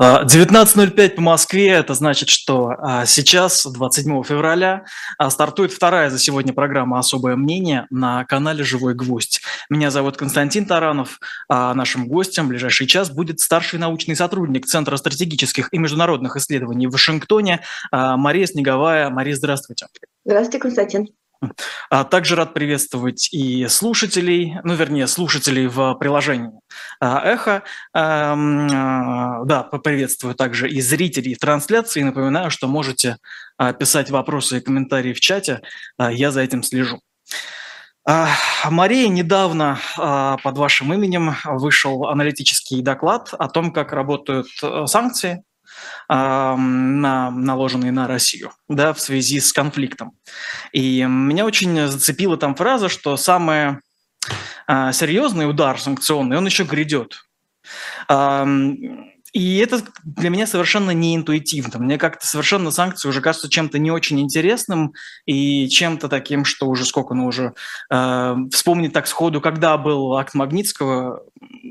19.05 по Москве, это значит, что а, сейчас, 27 февраля, а, стартует вторая за сегодня программа «Особое мнение» на канале «Живой гвоздь». Меня зовут Константин Таранов, а нашим гостем в ближайший час будет старший научный сотрудник Центра стратегических и международных исследований в Вашингтоне Мария Снеговая. Мария, здравствуйте. Здравствуйте, Константин. А также рад приветствовать и слушателей, ну, вернее, слушателей в приложении а, «Эхо». А, да, поприветствую также и зрителей трансляции. Напоминаю, что можете писать вопросы и комментарии в чате. Я за этим слежу. Мария, недавно под вашим именем вышел аналитический доклад о том, как работают э, санкции на, наложенные на Россию да, в связи с конфликтом. И меня очень зацепила там фраза, что самый а, серьезный удар санкционный, он еще грядет. И это для меня совершенно не интуитивно. Мне как-то совершенно санкции уже кажутся чем-то не очень интересным и чем-то таким, что уже сколько, ну уже э, вспомнить так сходу, когда был акт Магнитского,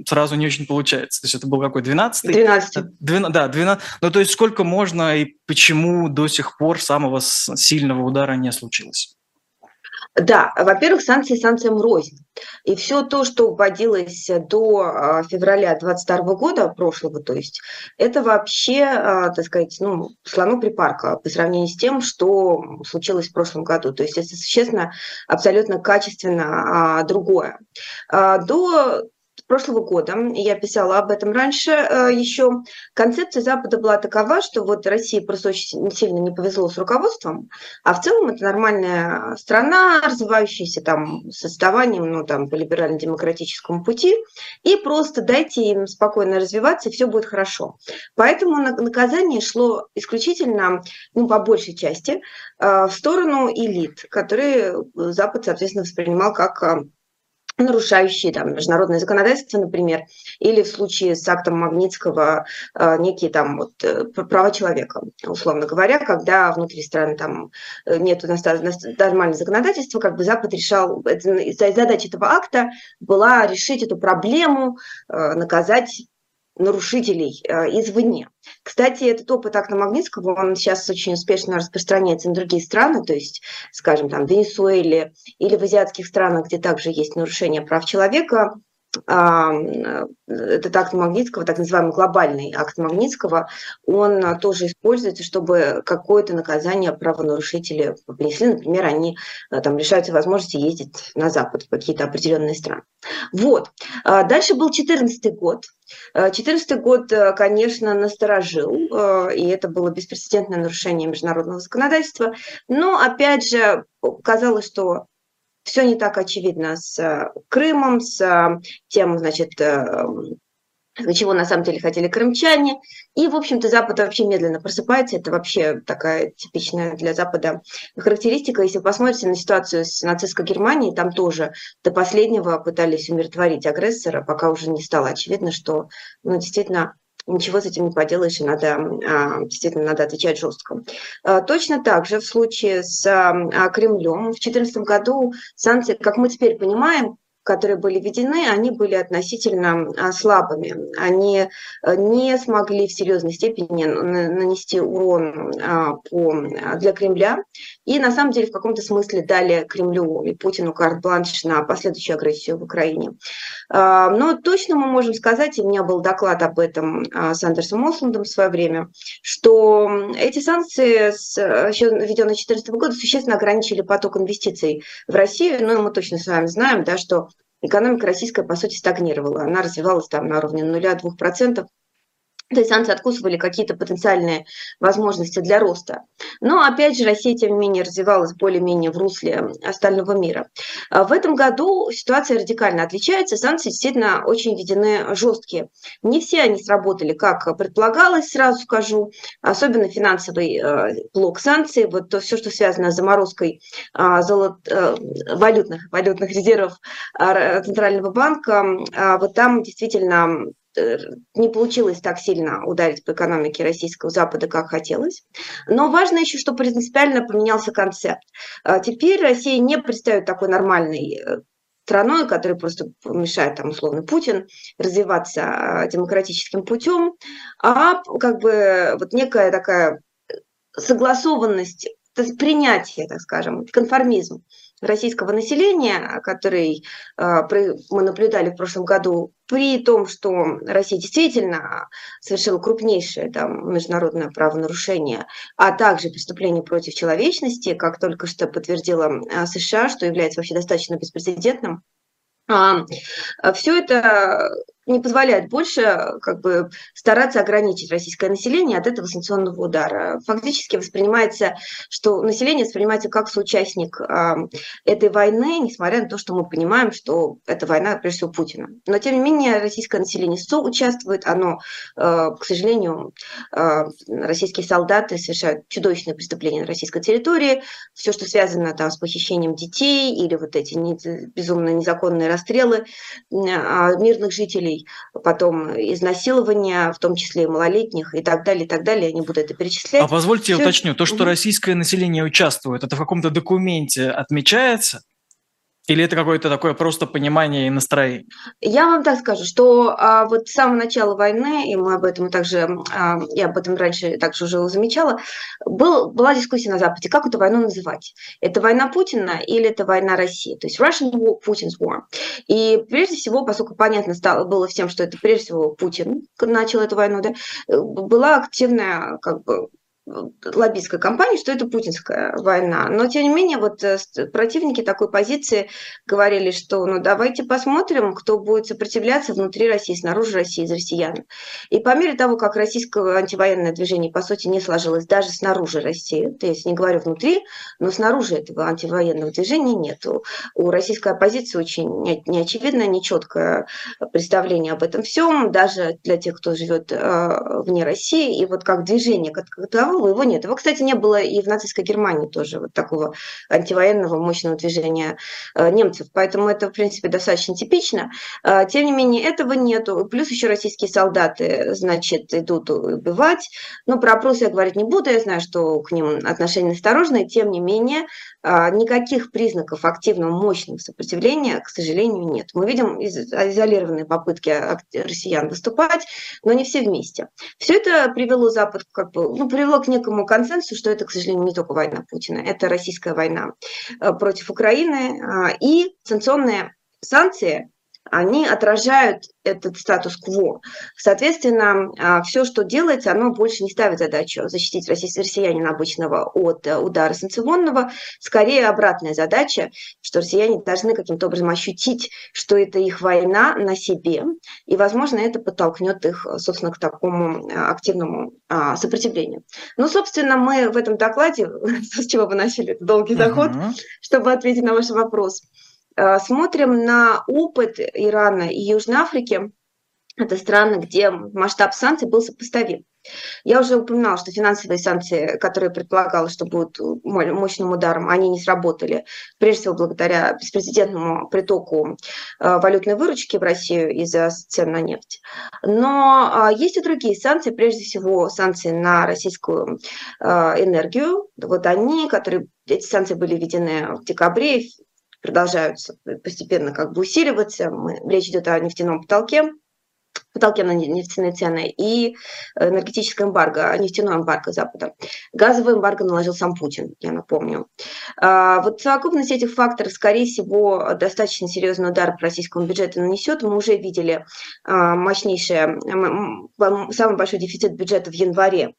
сразу не очень получается. То есть это был какой, 12-й? 12 12, Да, 12. Ну то есть сколько можно и почему до сих пор самого сильного удара не случилось? Да, во-первых, санкции санкциям рознь. И все то, что вводилось до а, февраля 2022 года, прошлого, то есть, это вообще, а, так сказать, ну, слону припарка по сравнению с тем, что случилось в прошлом году. То есть это существенно, абсолютно качественно а, другое. До прошлого года, я писала об этом раньше э, еще, концепция Запада была такова, что вот России просто очень сильно не повезло с руководством, а в целом это нормальная страна, развивающаяся там с отставанием, ну там по либерально-демократическому пути, и просто дайте им спокойно развиваться, и все будет хорошо. Поэтому наказание шло исключительно, ну по большей части, э, в сторону элит, которые Запад, соответственно, воспринимал как э, нарушающие там, международное законодательство, например, или в случае с актом Магнитского э, некие там вот э, права человека, условно говоря, когда внутри страны там э, нет нормального законодательства, как бы Запад решал, задача этого акта была решить эту проблему, наказать нарушителей э, извне. Кстати, этот опыт акта Магнитского, он сейчас очень успешно распространяется на другие страны, то есть, скажем, там, в Венесуэле или в азиатских странах, где также есть нарушение прав человека, этот акт Магнитского, так называемый глобальный акт Магнитского, он тоже используется, чтобы какое-то наказание правонарушители понесли. Например, они э, там лишаются возможности ездить на Запад в какие-то определенные страны. Вот. А дальше был 2014 год. 2014 год, э, конечно, насторожил, э, и это было беспрецедентное нарушение международного законодательства. Но, опять же, казалось, что все не так очевидно с э, Крымом, с э, тем, значит, э, чего на самом деле хотели крымчане. И, в общем-то, Запад вообще медленно просыпается. Это вообще такая типичная для Запада характеристика. Если вы посмотрите на ситуацию с нацистской Германией, там тоже до последнего пытались умиротворить агрессора, пока уже не стало очевидно, что ну, действительно ничего с этим не поделаешь, и надо, а, действительно надо отвечать жестко. А, точно так же в случае с а, Кремлем в 2014 году санкции, как мы теперь понимаем, которые были введены, они были относительно а, слабыми. Они э, не смогли в серьезной степени нанести урон а, по, для Кремля. И на самом деле в каком-то смысле дали Кремлю и Путину карт-бланш на последующую агрессию в Украине. А, но точно мы можем сказать, и у меня был доклад об этом с Андерсом Мосландом в свое время, что эти санкции, еще введенные 2014 года, существенно ограничили поток инвестиций в Россию. Ну мы точно с вами знаем, да, что экономика российская, по сути, стагнировала. Она развивалась там на уровне 0,2%. То есть санкции откусывали какие-то потенциальные возможности для роста. Но, опять же, Россия, тем не менее, развивалась более-менее в русле остального мира. А в этом году ситуация радикально отличается. Санкции действительно очень введены жесткие. Не все они сработали, как предполагалось, сразу скажу. Особенно финансовый э, блок санкций. Вот то, все, что связано с заморозкой а, золот, э, валютных, валютных резервов а, Центрального банка, вот там действительно не получилось так сильно ударить по экономике российского Запада, как хотелось. Но важно еще, что принципиально поменялся концепт. А теперь Россия не представит такой нормальный э, страной, которая просто мешает, там, условно, Путин развиваться демократическим путем, а как бы вот некая такая согласованность, принятие, так скажем, конформизм российского населения, который мы наблюдали в прошлом году при том, что Россия действительно совершила крупнейшее там, международное правонарушение, а также преступление против человечности, как только что подтвердила а, США, что является вообще достаточно беспрецедентным, а, все это не позволяет больше как бы, стараться ограничить российское население от этого санкционного удара. Фактически воспринимается, что население воспринимается как соучастник э, этой войны, несмотря на то, что мы понимаем, что это война, прежде всего, Путина. Но, тем не менее, российское население соучаствует, оно, э, к сожалению, э, российские солдаты совершают чудовищные преступления на российской территории, все, что связано там, с похищением детей или вот эти не, безумно незаконные расстрелы э, мирных жителей, детей, потом изнасилования, в том числе и малолетних и так далее, и так далее. Я не буду это перечислять. А позвольте я уточню, то, что российское население участвует, это в каком-то документе отмечается? Или это какое-то такое просто понимание и настроение? Я вам так скажу, что а, вот с самого начала войны, и мы об этом также, а, я об этом раньше также уже замечала, был, была дискуссия на Западе, как эту войну называть. Это война Путина или это война России? То есть Russian war, Putin's war. И прежде всего, поскольку понятно стало, было всем, что это прежде всего Путин начал эту войну, да, была активная как бы лоббистской кампании, что это путинская война. Но, тем не менее, вот э, противники такой позиции говорили, что ну давайте посмотрим, кто будет сопротивляться внутри России, снаружи России, из россиян. И по мере того, как российское антивоенное движение, по сути, не сложилось даже снаружи России, то есть не говорю внутри, но снаружи этого антивоенного движения нет. У российской оппозиции очень неочевидное, нечеткое представление об этом всем, даже для тех, кто живет э, вне России. И вот как движение как таковое Павлова его нет. Его, кстати, не было и в нацистской Германии тоже вот такого антивоенного мощного движения э, немцев. Поэтому это, в принципе, достаточно типично. Э, тем не менее, этого нету. Плюс еще российские солдаты, значит, идут убивать. Ну, про опросы я говорить не буду. Я знаю, что к ним отношения осторожные. Тем не менее, э, никаких признаков активного мощного сопротивления, к сожалению, нет. Мы видим изолированные попытки россиян выступать, но не все вместе. Все это привело Запад, как бы, ну, привело к некому консенсусу, что это, к сожалению, не только война Путина, это российская война э, против Украины а, и санкционные санкции они отражают этот статус-кво. Соответственно, а, все, что делается, оно больше не ставит задачу защитить россиянина обычного от э, удара санкционного. Скорее, обратная задача, что россияне должны каким-то образом ощутить, что это их война на себе, и, возможно, это подтолкнет их, собственно, к такому а, активному а, сопротивлению. Ну, собственно, мы в этом докладе, с чего вы начали, долгий заход, uh-huh. чтобы ответить на ваш вопрос – Э, смотрим на опыт Ирана и Южной Африки. Это страны, где масштаб санкций был сопоставим. Я уже упоминала, что финансовые санкции, которые предполагалось, что будут мощным ударом, они не сработали, прежде всего благодаря беспрецедентному притоку э, валютной выручки в Россию из-за цен на нефть. Но а, есть и другие санкции, прежде всего санкции на российскую э, энергию. Вот они, которые эти санкции были введены в декабре, продолжаются постепенно как бы усиливаться. Мы, речь идет о нефтяном потолке, потолке на нефтяные цены и энергетическое эмбарго, нефтяное эмбарго Запада. Газовое эмбарго наложил сам Путин, я напомню. А, вот совокупность этих факторов, скорее всего, достаточно серьезный удар по российскому бюджету нанесет. Мы уже видели а, мощнейший, самый большой дефицит бюджета в январе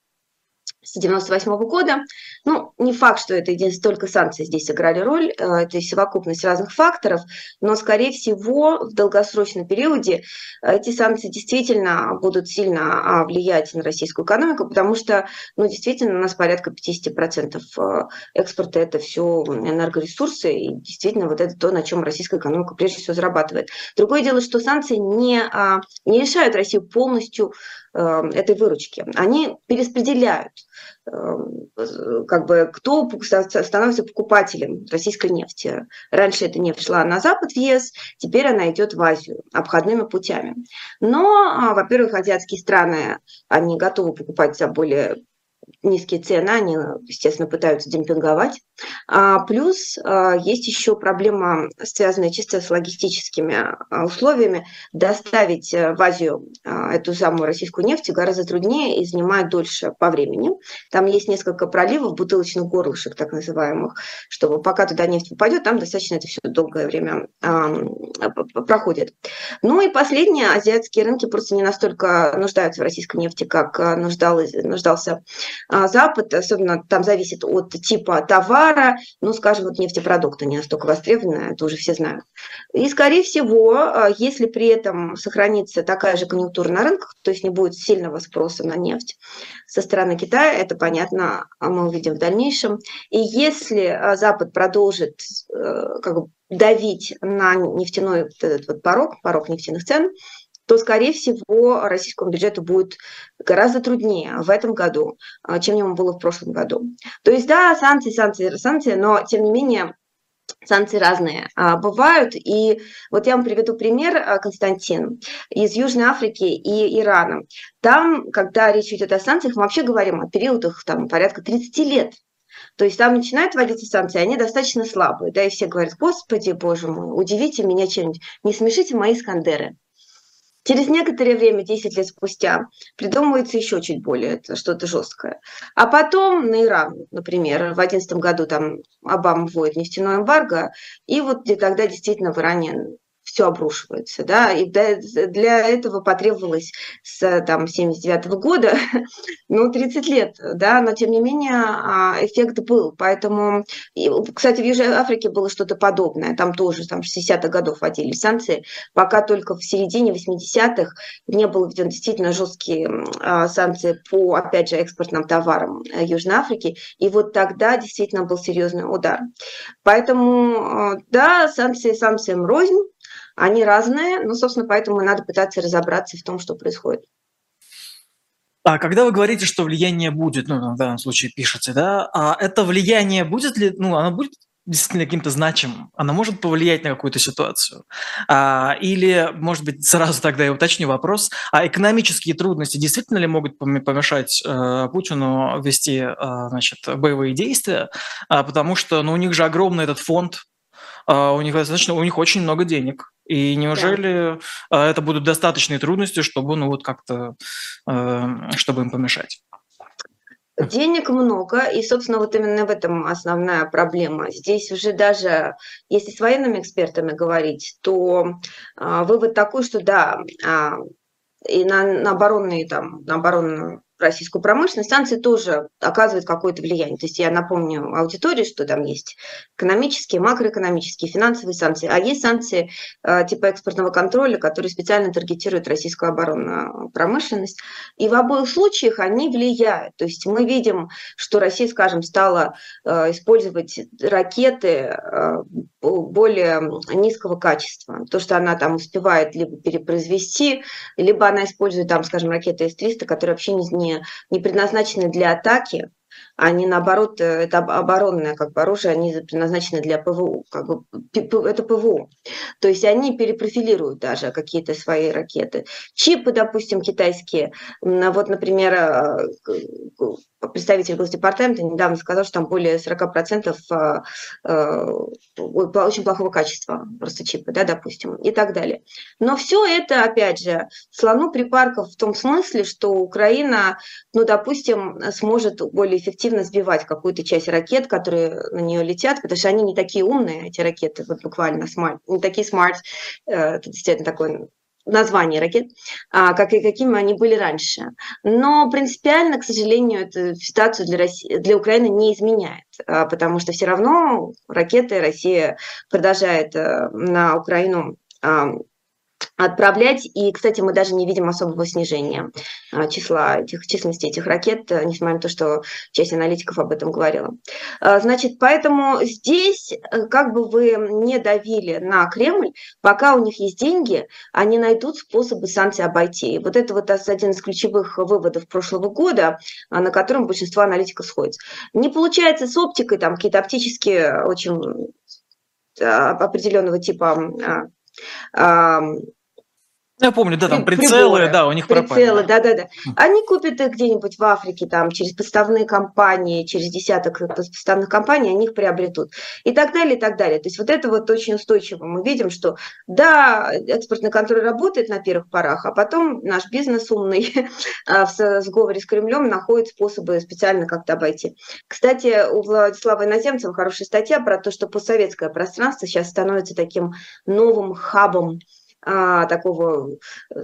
с 98 -го года. Ну, не факт, что это единственное, только санкции здесь сыграли роль, э, это совокупность разных факторов, но, скорее всего, в долгосрочном периоде э, эти санкции действительно будут сильно а, влиять на российскую экономику, потому что, ну, действительно, у нас порядка 50% э, экспорта – это все энергоресурсы, и действительно вот это то, на чем российская экономика прежде всего зарабатывает. Другое дело, что санкции не, а, не решают Россию полностью этой выручки, они перераспределяют эм, как бы кто становится покупателем российской нефти. Раньше эта нефть шла на запад в ЕС, теперь она идет в Азию обходными путями. Но, а, во-первых, азиатские страны, они готовы покупать за более низкие цены, они, естественно, пытаются демпинговать. А, плюс а, есть еще проблема, связанная чисто с логистическими а, условиями. Доставить э, в Азию а, эту самую российскую нефть гораздо труднее и занимает дольше по времени. Там есть несколько проливов, бутылочных горлышек, так называемых, чтобы пока туда нефть попадет, там достаточно это все долгое время проходит. Ну и последнее, азиатские рынки просто не настолько нуждаются в российской нефти, как нуждалось, нуждался Запад, особенно там зависит от типа товара, ну, скажем, вот нефтепродукты не настолько востребованы, это уже все знают. И, скорее всего, если при этом сохранится такая же конъюнктура на рынках, то есть не будет сильного спроса на нефть со стороны Китая, это понятно, мы увидим в дальнейшем. И если Запад продолжит э, как бы давить на нефтяной вот этот вот порог, порог нефтяных цен, то, скорее всего, российскому бюджету будет гораздо труднее в этом году, а, чем ему было в прошлом году. То есть, да, санкции, санкции, санкции, но, тем не менее, санкции разные а, бывают. И вот я вам приведу пример, а, Константин, из Южной Африки и Ирана. Там, когда речь идет о санкциях, мы вообще говорим о периодах там, порядка 30 лет. То есть там начинают вводиться санкции, они достаточно слабые, да, и все говорят, господи, боже мой, удивите меня чем-нибудь, не смешите мои скандеры. Через некоторое время, 10 лет спустя, придумывается еще чуть более что-то жесткое. А потом на Иран, например, в 2011 году там Обама вводит нефтяное эмбарго, и вот тогда действительно в Иране все обрушивается, да, и для этого потребовалось с там 79 -го года, ну, 30 лет, да, но тем не менее а, эффект был, поэтому, и, кстати, в Южной Африке было что-то подобное, там тоже, там, 60-х годов вводили санкции, пока только в середине 80-х не было введен действительно жесткие а, санкции по, опять же, экспортным товарам э, Южной Африки, и вот тогда действительно был серьезный удар. Поэтому, а, да, санкции санкциям рознь, они разные, ну, собственно, поэтому надо пытаться разобраться в том, что происходит. А когда вы говорите, что влияние будет, ну, в данном случае пишете, да, а это влияние будет ли, ну, оно будет действительно каким-то значимым, оно может повлиять на какую-то ситуацию. А, или, может быть, сразу тогда я уточню вопрос, а экономические трудности действительно ли могут помешать э, Путину вести э, значит, боевые действия, а, потому что ну, у них же огромный этот фонд, э, у них достаточно, у них очень много денег, и неужели да. это будут достаточные трудности, чтобы, ну, вот как-то, э, чтобы им помешать? Денег много, и, собственно, вот именно в этом основная проблема. Здесь уже даже, если с военными экспертами говорить, то а, вывод такой, что да, а, и на, на оборонные, там, на оборонную российскую промышленность, санкции тоже оказывают какое-то влияние. То есть я напомню аудитории, что там есть экономические, макроэкономические, финансовые санкции, а есть санкции э, типа экспортного контроля, которые специально таргетируют российскую оборонную промышленность. И в обоих случаях они влияют. То есть мы видим, что Россия, скажем, стала э, использовать ракеты э, более низкого качества. То, что она там успевает либо перепроизвести, либо она использует там, скажем, ракеты С-300, которые вообще не не, не предназначены для атаки, они наоборот, э, это оборонное как бы оружие, они предназначены для ПВУ, как бы это ПВУ. То есть они перепрофилируют даже какие-то свои ракеты. Чипы, допустим, китайские, вот, например, э, представитель Госдепартамента недавно сказал, что там более 40% а, а, очень плохого качества просто чипы, да, допустим, и так далее. Но все это, опять же, слону припарка в том смысле, что Украина, ну, допустим, сможет более эффективно сбивать какую-то часть ракет, которые на нее летят, потому что они не такие умные, эти ракеты, вот буквально smart, не такие smart, э, это действительно такой названия ракет, а, как и какими они были раньше. Но принципиально, к сожалению, эту ситуацию для, России, для Украины не изменяет, а, потому что все равно ракеты Россия продолжает э, на Украину отправлять. И, кстати, мы даже не видим особого снижения а, числа этих, численности этих ракет, э, несмотря на то, что часть аналитиков об этом говорила. А, значит, поэтому здесь, э, как бы вы не давили на Кремль, пока у них есть деньги, они найдут способы санкций обойти. И вот это вот один из ключевых выводов прошлого года, а, на котором большинство аналитиков сходится. Не получается с оптикой, там какие-то оптические очень определенного типа Я помню, да, там прицелы, приборы, да, у них прицелы, да, да, да. Они купят их где-нибудь в Африке, там, через подставные компании, через десяток подставных компаний, они их приобретут. И так далее, и так далее. То есть вот это вот очень устойчиво. Мы видим, что, да, экспортный контроль работает на первых порах, а потом наш бизнес умный а, в сговоре с Кремлем находит способы специально как-то обойти. Кстати, у Владислава Иноземцева хорошая статья про то, что постсоветское пространство сейчас становится таким новым хабом такого э,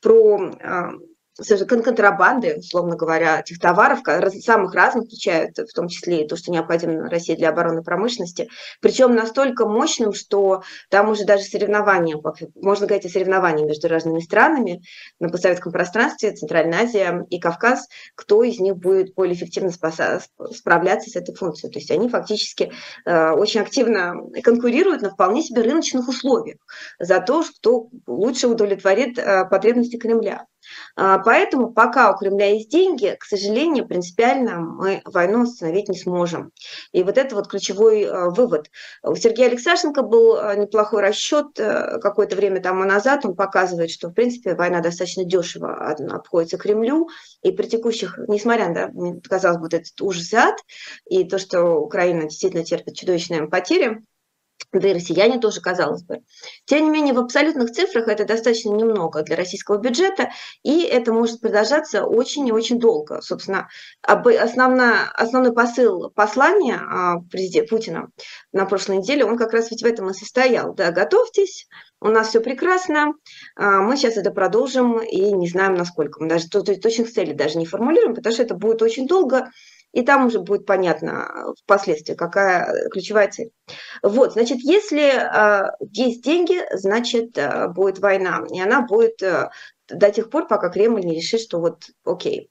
про а, контрабанды, условно говоря, этих товаров, самых разных, включая в том числе и то, что необходимо России для обороны промышленности, причем настолько мощным, что там уже даже соревнования, можно говорить о соревновании между разными странами на постсоветском пространстве, Центральная Азия и Кавказ, кто из них будет более эффективно справляться с этой функцией. То есть они фактически э, очень активно конкурируют на вполне себе рыночных условиях за то, кто лучше удовлетворит э, потребности Кремля. А, поэтому пока у Кремля есть деньги, к сожалению, принципиально мы войну остановить не сможем. И вот это вот ключевой а, вывод. У Сергея Алексашенко был а, неплохой расчет какое-то время тому назад. Он показывает, что, в принципе, война достаточно дешево обходится Кремлю. И при текущих, несмотря на, казалось бы, вот этот ужас и ад, и то, что Украина действительно терпит чудовищные потери, да и россияне тоже, казалось бы. Тем не менее, в абсолютных цифрах это достаточно немного для российского бюджета, и это может продолжаться очень и очень долго. Собственно, основная, основной посыл послания а, Путина на прошлой неделе, он как раз ведь в этом и состоял. Да, готовьтесь, у нас все прекрасно, а, мы сейчас это продолжим и не знаем, насколько. Мы даже точных целей даже не формулируем, потому что это будет очень долго, и там уже будет понятно э, впоследствии, какая ключевая цель. Вот, значит, если э, есть деньги, значит, э, будет война, и она будет э, до тех пор, пока Кремль не решит, что вот, окей,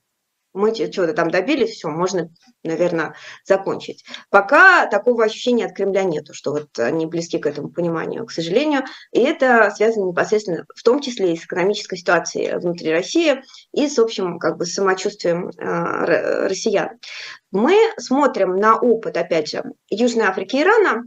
мы чего-то там добились, все, можно, наверное, закончить. Пока такого ощущения от Кремля нету, что вот они близки к этому пониманию, к сожалению. И это связано непосредственно в том числе и с экономической ситуацией внутри России и с общим как бы самочувствием э, россиян. Мы смотрим на опыт, опять же, Южной Африки и Ирана,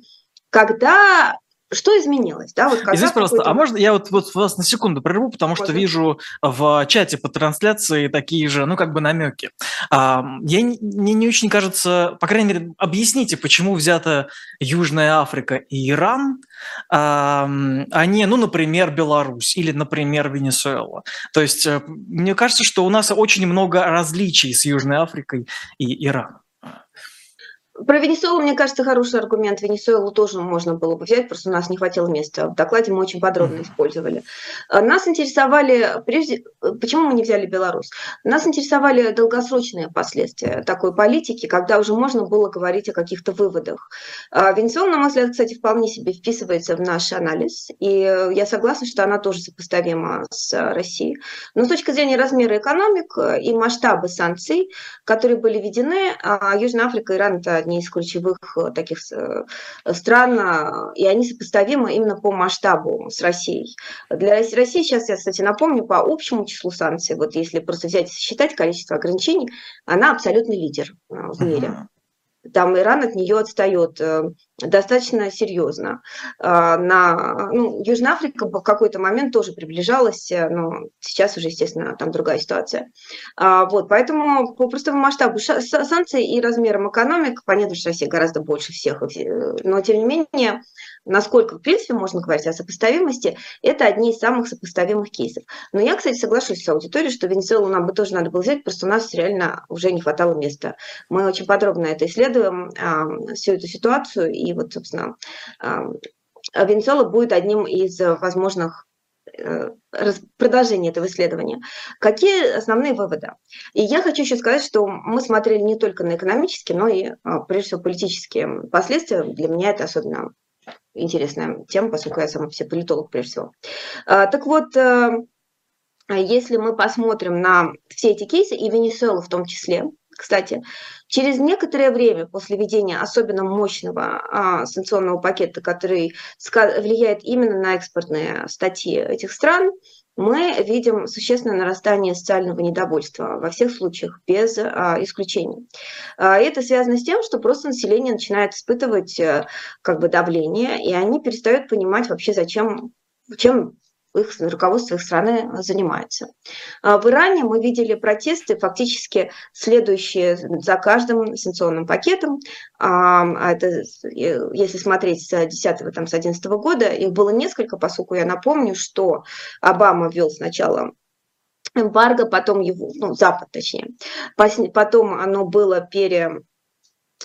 когда что изменилось? Да, вот Здесь просто, а можно я вот, вот вас на секунду прерву, потому можно? что вижу в чате по трансляции такие же, ну, как бы намеки. А, я, мне не очень кажется, по крайней мере, объясните, почему взята Южная Африка и Иран, а, а не, ну, например, Беларусь или, например, Венесуэла. То есть, э, мне кажется, что у нас очень много различий с Южной Африкой и Ираном. Про Венесуэлу, мне кажется, хороший аргумент. Венесуэлу тоже можно было бы взять, просто у нас не хватило места. В докладе мы очень подробно использовали. А, нас интересовали, прежде, почему мы не взяли Беларусь? Нас интересовали долгосрочные последствия такой политики, когда уже можно было говорить о каких-то выводах. А, Венесуэла, на мой взгляд, кстати, вполне себе вписывается в наш анализ, и я согласна, что она тоже сопоставима с Россией. Но с точки зрения размера экономик и масштаба санкций, которые были введены, а, Южная Африка Иран – это одни из ключевых э, таких э, стран, э, и они сопоставимы именно по масштабу с Россией. Для России сейчас, я, кстати, напомню, по общему числу санкций, вот если просто взять и считать количество ограничений, она абсолютный лидер в мире. Там Иран от нее отстает э, достаточно серьезно. А, на, ну, Южная Африка в какой-то момент тоже приближалась, э, но сейчас уже, естественно, там другая ситуация. А, вот, поэтому по простому масштабу санкций и размерам экономик, понятно, что Россия гораздо больше всех, э, но тем не менее насколько, в принципе, можно говорить о сопоставимости, это одни из самых сопоставимых кейсов. Но я, кстати, соглашусь с аудиторией, что Венесуэлу нам бы тоже надо было взять, просто у нас реально уже не хватало места. Мы очень подробно это исследуем, а, всю эту ситуацию, и вот, собственно, а, Венесуэла будет одним из возможных э, продолжение этого исследования. Какие основные выводы? И я хочу еще сказать, что мы смотрели не только на экономические, но и, а, прежде всего, политические последствия. Для меня это особенно интересная тема, поскольку я сама все политолог прежде всего. А, так вот, э, если мы посмотрим на все эти кейсы, и Венесуэлу в том числе, кстати, через некоторое время после введения особенно мощного а, санкционного пакета, который влияет именно на экспортные статьи этих стран, мы видим существенное нарастание социального недовольства во всех случаях, без а, исключений. А, это связано с тем, что просто население начинает испытывать а, как бы давление, и они перестают понимать вообще, зачем, чем их руководство их страны занимается. А в Иране мы видели протесты, фактически следующие за каждым санкционным пакетом. А это, если смотреть с 10 там, с 11 года, их было несколько, поскольку я напомню, что Обама ввел сначала эмбарго, потом его, ну, Запад точнее, потом оно было пере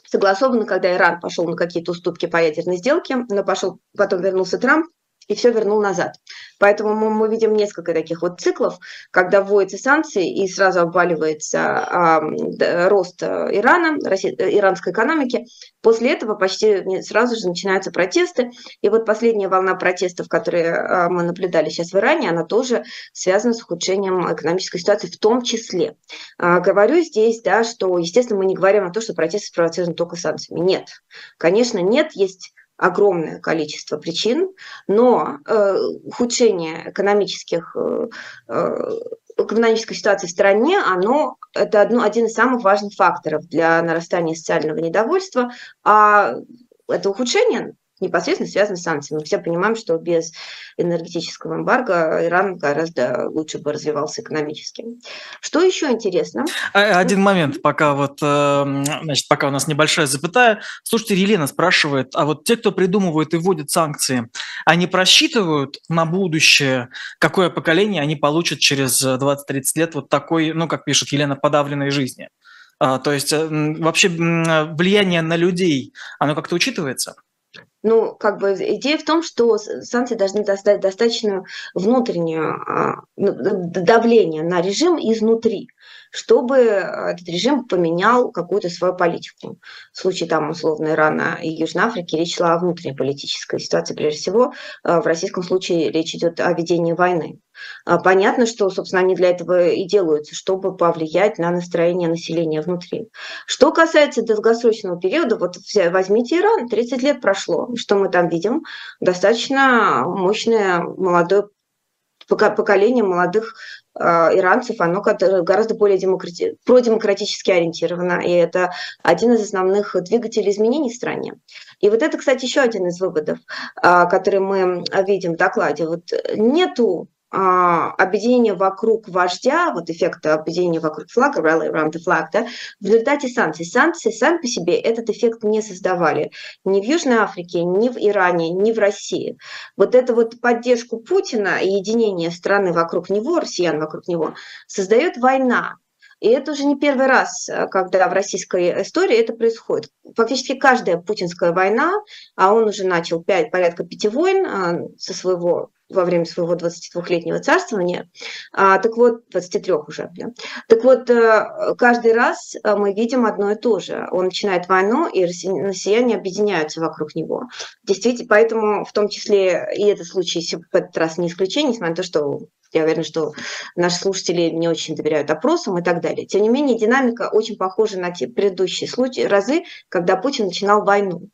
согласовано, когда Иран пошел на какие-то уступки по ядерной сделке, но пошел, потом вернулся Трамп, и все вернул назад. Поэтому мы, мы видим несколько таких вот циклов, когда вводятся санкции и сразу обваливается э, рост Ирана, Россия, иранской экономики. После этого почти сразу же начинаются протесты. И вот последняя волна протестов, которые э, мы наблюдали сейчас в Иране, она тоже связана с ухудшением экономической ситуации в том числе. Э, говорю здесь, да, что, естественно, мы не говорим о том, что протесты спровоцированы только санкциями. Нет, конечно, нет, есть огромное количество причин, но э, ухудшение экономических, э, э, экономической ситуации в стране, оно, это одно, один из самых важных факторов для нарастания социального недовольства, а это ухудшение непосредственно связаны с санкциями. Мы все понимаем, что без энергетического эмбарго Иран гораздо лучше бы развивался экономически. Что еще интересно? А, один момент, пока вот, эм, значит, пока у нас небольшая запятая. Слушайте, Елена спрашивает, а вот те, кто придумывают и вводят санкции, они просчитывают на будущее, какое поколение они получат через 20-30 лет вот такой, ну, как пишет Елена, подавленной жизни? А, то есть э, вообще влияние на людей, оно как-то учитывается? Ну, как бы идея в том, что санкции должны достать достаточно внутреннее а, ну, давление на режим изнутри чтобы э, этот режим поменял какую-то свою политику. В случае там условно Ирана и Южной Африки речь шла о внутренней политической ситуации, прежде всего. Э, в российском случае речь идет о ведении войны. Э, понятно, что, собственно, они для этого и делаются, чтобы повлиять на настроение населения внутри. Что касается долгосрочного периода, вот возьмите Иран, 30 лет прошло. Что мы там видим? Достаточно мощное молодое поколение молодых иранцев, оно гораздо более демократи... продемократически ориентировано, и это один из основных двигателей изменений в стране. И вот это, кстати, еще один из выводов, а, который мы видим в докладе. Вот нету объединение вокруг вождя, вот эффект объединения вокруг флага, rally around the flag, да, в результате санкций. Санкции сами по себе этот эффект не создавали ни в Южной Африке, ни в Иране, ни в России. Вот эту вот поддержку Путина и единение страны вокруг него, россиян вокруг него, создает война. И это уже не первый раз, когда в российской истории это происходит. Фактически каждая путинская война, а он уже начал 5, порядка пяти войн а, со своего во время своего 22-летнего царствования. А, так вот, 23 уже. Да. Так вот, э, каждый раз э, мы видим одно и то же. Он начинает войну, и россияне объединяются вокруг него. Действительно, поэтому в том числе и этот случай в этот раз не исключение, несмотря на то, что я уверена, что наши слушатели не очень доверяют опросам и так далее. Тем не менее, динамика очень похожа на те предыдущие случаи, разы, когда Путин начинал войну.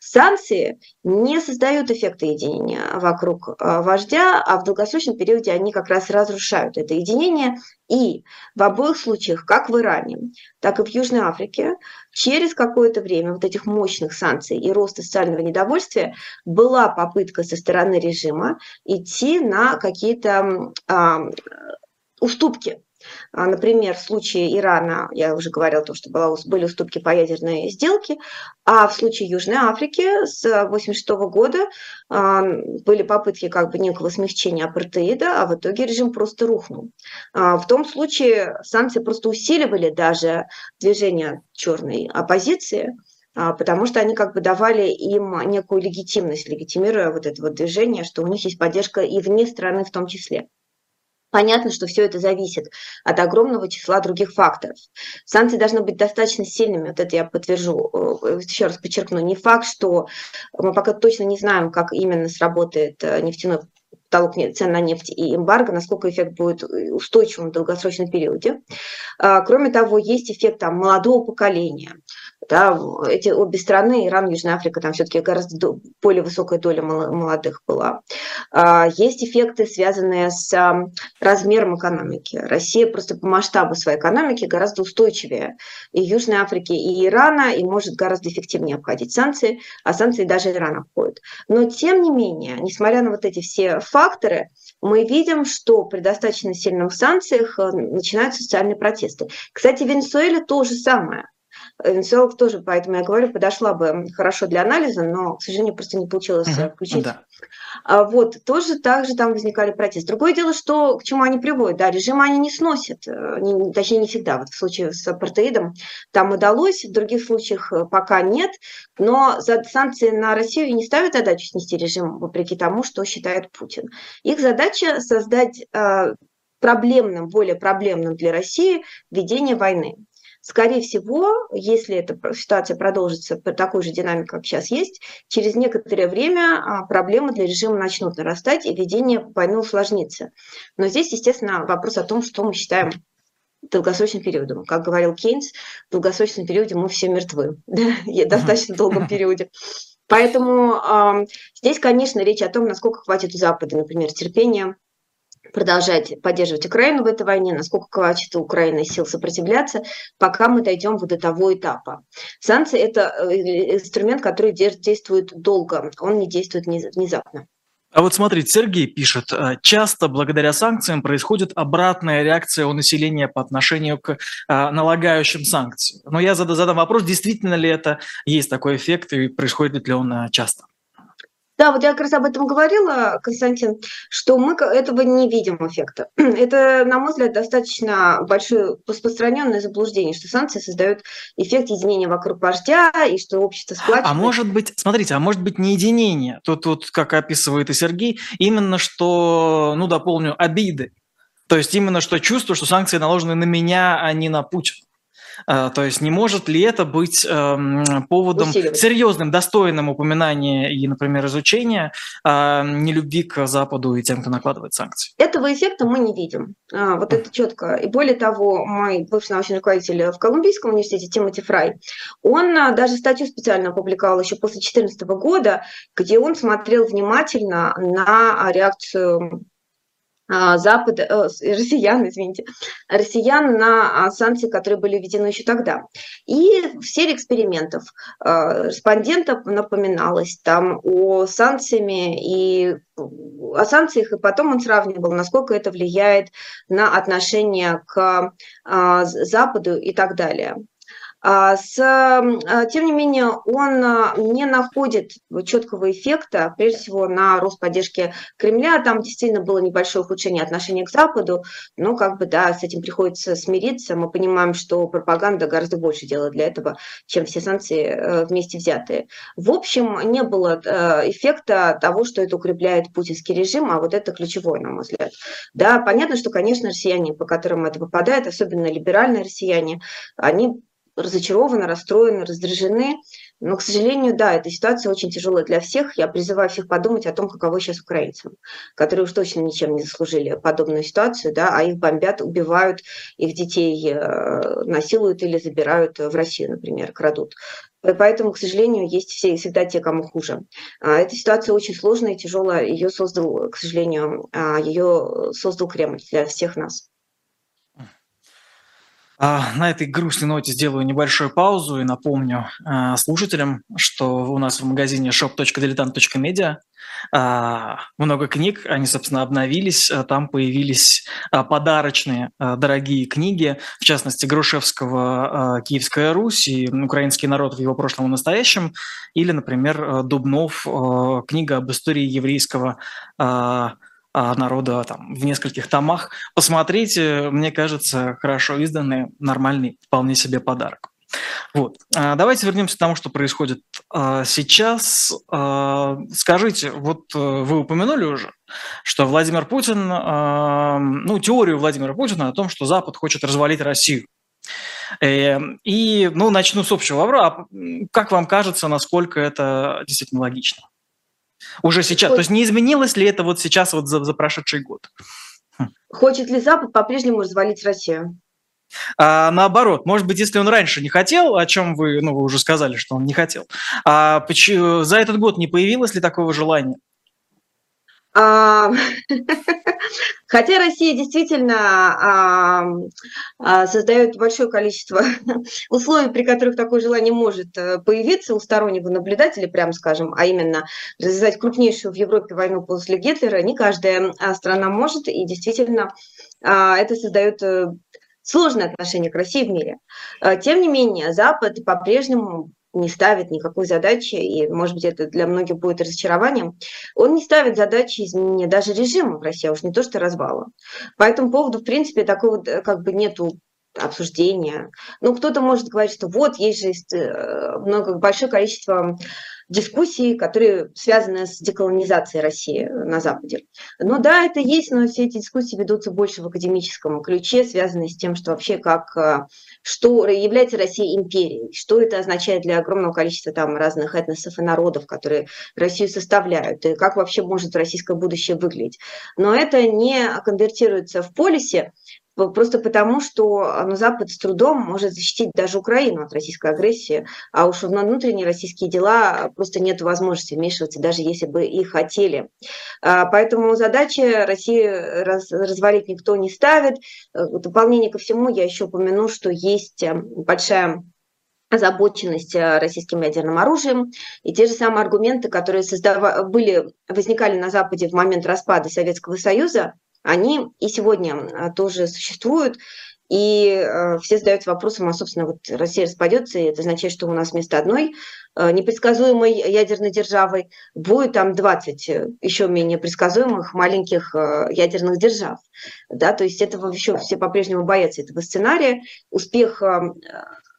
Санкции не создают эффекта единения вокруг э, вождя, а в долгосрочном периоде они как раз разрушают это единение. И в обоих случаях, как в Иране, так и в Южной Африке, через какое-то время вот этих мощных санкций и роста социального недовольствия была попытка со стороны режима идти на какие-то а, уступки Например, в случае Ирана, я уже говорила, то, что была, были уступки по ядерной сделке, а в случае Южной Африки с 1986 года а, были попытки как бы некого смягчения апартеида, а в итоге режим просто рухнул. А, в том случае санкции просто усиливали даже движение черной оппозиции, потому что они как бы давали им некую легитимность, легитимируя вот это вот движение, что у них есть поддержка и вне страны в том числе. Понятно, что все это зависит от огромного числа других факторов. Санкции должны быть достаточно сильными, вот это я подтвержу, э, еще раз подчеркну, не факт, что мы пока точно не знаем, как именно сработает э, нефтяной потолок цен на нефть и эмбарго, насколько эффект будет устойчивым в долгосрочном периоде. А, кроме того, есть эффект там, молодого поколения, Да, эти обе страны, Иран, Южная Африка, там все-таки гораздо более высокая доля молодых была. А, есть эффекты, связанные с размером экономики. Россия просто по масштабу своей экономики гораздо устойчивее и Южной Африки, и Ирана, и может гораздо эффективнее обходить санкции, а санкции даже Иран обходит. Но тем не менее, несмотря на вот эти все факторы, мы видим, что при достаточно сильных санкциях э, начинаются социальные протесты. Кстати, в Венесуэле то же самое. Венесуэла тоже, поэтому я говорю, подошла бы хорошо для анализа, но, к сожалению, просто не получилось угу, включить. Да. А вот, тоже также там возникали протесты. Другое дело, что к чему они приводят. Да, режимы они не сносят, э, не, точнее, не всегда. Вот в случае с апартеидом там удалось, в других случаях э, пока нет. Но за санкции на Россию не ставят задачу снести режим, вопреки тому, что считает Путин. Их задача создать э, проблемным, более проблемным для России ведение войны. Скорее всего, если эта ситуация продолжится по такой же динамике, как сейчас есть, через некоторое время а, проблемы для режима начнут нарастать, и ведение войны усложнится. Но здесь, естественно, вопрос о том, что мы считаем долгосрочным периодом. Как говорил Кейнс, в долгосрочном периоде мы все мертвы, да, в достаточно долгом периоде. Поэтому э, здесь, конечно, речь о том, насколько хватит у Запада, например, терпения продолжать поддерживать Украину в этой войне, насколько хватит у Украины сил сопротивляться, пока мы дойдем до того этапа. Санкции – это э, инструмент, который действует долго, он не действует внезапно. А вот смотрите, Сергей пишет, э, часто благодаря санкциям происходит обратная реакция у населения по отношению к а, налагающим санкции. Но я задам вопрос, действительно ли это есть такой эффект и происходит ли он часто? Да, вот я как раз об этом говорила, Константин, что мы этого не видим эффекта. Это, на мой взгляд, достаточно большое распространенное заблуждение, что санкции создают эффект единения вокруг вождя и что общество сплачивает. А может быть, смотрите, а может быть не единение, тут, тут как описывает и Сергей, именно что, ну, дополню, обиды. То есть именно что чувство, что санкции наложены на меня, а не на Путина. А, то есть не может ли это быть эм, поводом серьезным, достойным упоминания и, например, изучения а, нелюбви к Западу и тем, кто накладывает санкции? Этого эффекта мы не видим. А, вот это четко. И более того, мой бывший научный руководитель в Колумбийском университете Тимоти Фрай, он даже статью специально опубликовал еще после 2014 года, где он смотрел внимательно на реакцию а, Запад, э, россиян, извините, россиян на а, санкции, которые были введены еще тогда. И в серии экспериментов а, респондентов напоминалось там о санкциями и о санкциях, и потом он сравнивал, насколько это влияет на отношение к Западу и так далее. А, с, а, тем не менее, он а, не находит четкого эффекта, прежде всего, на рост поддержки Кремля. Там действительно было небольшое ухудшение отношения к Западу, но как бы, да, с этим приходится смириться. Мы понимаем, что пропаганда гораздо больше делает для этого, чем все санкции э, вместе взятые. В общем, не было э, эффекта того, что это укрепляет путинский режим, а вот это ключевое, на мой взгляд. Да, понятно, что, конечно, россияне, по которым это попадает, особенно либеральные россияне, они разочарованы, расстроены, раздражены. Но, к сожалению, да, эта ситуация очень тяжелая для всех. Я призываю всех подумать о том, каково сейчас украинцам, которые уж точно ничем не заслужили подобную ситуацию, да, а их бомбят, убивают, их детей э, насилуют или забирают в Россию, например, крадут. Поэтому, к сожалению, есть все, всегда те, кому хуже. А, эта ситуация очень сложная и тяжелая. Ее создал, к сожалению, а, ее создал Кремль для всех нас. А, на этой грустной ноте сделаю небольшую паузу и напомню а, слушателям, что у нас в магазине shop.diletant.media а, много книг, они, собственно, обновились, там появились подарочные дорогие книги, в частности, Грушевского «Киевская Русь» и «Украинский народ в его прошлом и настоящем», или, например, Дубнов книга об истории еврейского народа там, в нескольких томах. Посмотрите, мне кажется, хорошо изданный, нормальный, вполне себе подарок. Вот. А, давайте вернемся к тому, что происходит а, сейчас. Скажите, вот э, вы упомянули уже, что Владимир Путин, ну, теорию Владимира Путина о том, что Запад хочет развалить Россию. Э, и, ну, начну с общего вопроса. Как вам кажется, насколько это действительно логично? Уже сейчас. Хочет... То есть не изменилось ли это вот сейчас вот за, за прошедший год? Хм. Хочет ли Запад по-прежнему развалить Россию? А наоборот, может быть, если он раньше не хотел, о чем вы, ну, вы уже сказали, что он не хотел, а почему, за этот год не появилось ли такого желания? А, хотя Россия действительно а, а, создает большое количество условий, при которых такое желание может э, появиться у стороннего наблюдателя, прямо скажем, а именно развязать крупнейшую в Европе войну после Гитлера, не каждая страна может, и действительно это создает э, сложное отношение к России в мире. Тем не менее, Запад по-прежнему не ставит никакой задачи, и, может быть, это для многих будет разочарованием, он не ставит задачи изменения даже режима в России, а уж не то, что развала. По этому поводу, в принципе, такого как бы нету обсуждения. Ну, кто-то может говорить, что вот, есть же э, много, большое количество дискуссий, которые связаны с деколонизацией России на Западе. Ну да, это есть, но все эти дискуссии ведутся больше в академическом ключе, связанные с тем, что вообще как, э, что является Россия империей, что это означает для огромного количества там разных этносов и народов, которые Россию составляют, и как вообще может российское будущее выглядеть. Но это не конвертируется в полисе, Просто потому, что ну, Запад с трудом может защитить даже Украину от российской агрессии, а уж на внутренние российские дела просто нет возможности вмешиваться, даже если бы и хотели. Поэтому задачи России раз, развалить никто не ставит. Э, в дополнение ко всему я еще упомяну, что есть э, большая озабоченность э, российским ядерным оружием. И те же самые аргументы, которые создав... были, возникали на Западе в момент распада Советского Союза, они и сегодня а, тоже существуют, и э, все задаются вопросом, а, собственно, вот Россия распадется, и это означает, что у нас вместо одной э, непредсказуемой ядерной державы будет там 20 э, еще менее предсказуемых маленьких ядерных держав. Да, то есть этого еще все по-прежнему боятся этого сценария. Успех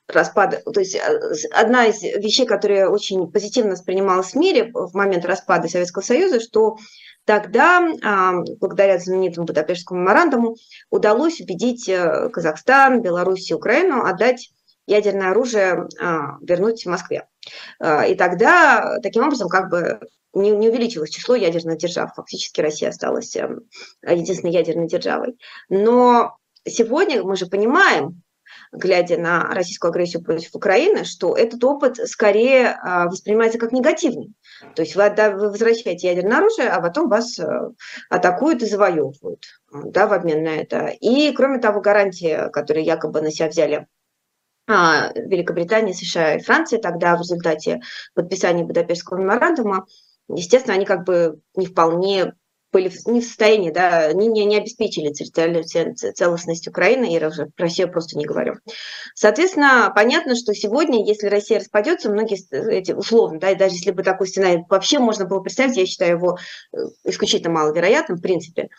распада, то есть одна из вещей, которая очень позитивно воспринималась в мире в момент распада Советского Союза, что Тогда, а, благодаря знаменитому Будапештскому меморандуму, удалось убедить э, Казахстан, Беларусь и Украину отдать ядерное оружие, а, вернуть в Москве. А, и тогда, таким образом, как бы не, не увеличилось число ядерных держав. Фактически Россия осталась эм, единственной ядерной державой. Но сегодня мы же понимаем, глядя на российскую агрессию против Украины, что этот опыт скорее воспринимается как негативный. То есть вы, вы возвращаете ядерное оружие, а потом вас э, атакуют и завоевывают да, в обмен на это. И, кроме того, гарантии, которые якобы на себя взяли а, Великобритания, США и Франция тогда в результате подписания Будапештского меморандума, естественно, они как бы не вполне были не в состоянии, да, не, не, не обеспечили территориальную целостность Украины, и про Россию просто не говорю. Соответственно, понятно, что сегодня, если Россия распадется, многие эти условно, да, и даже если бы такой сценарий вообще можно было представить, я считаю его э, исключительно маловероятным, в принципе,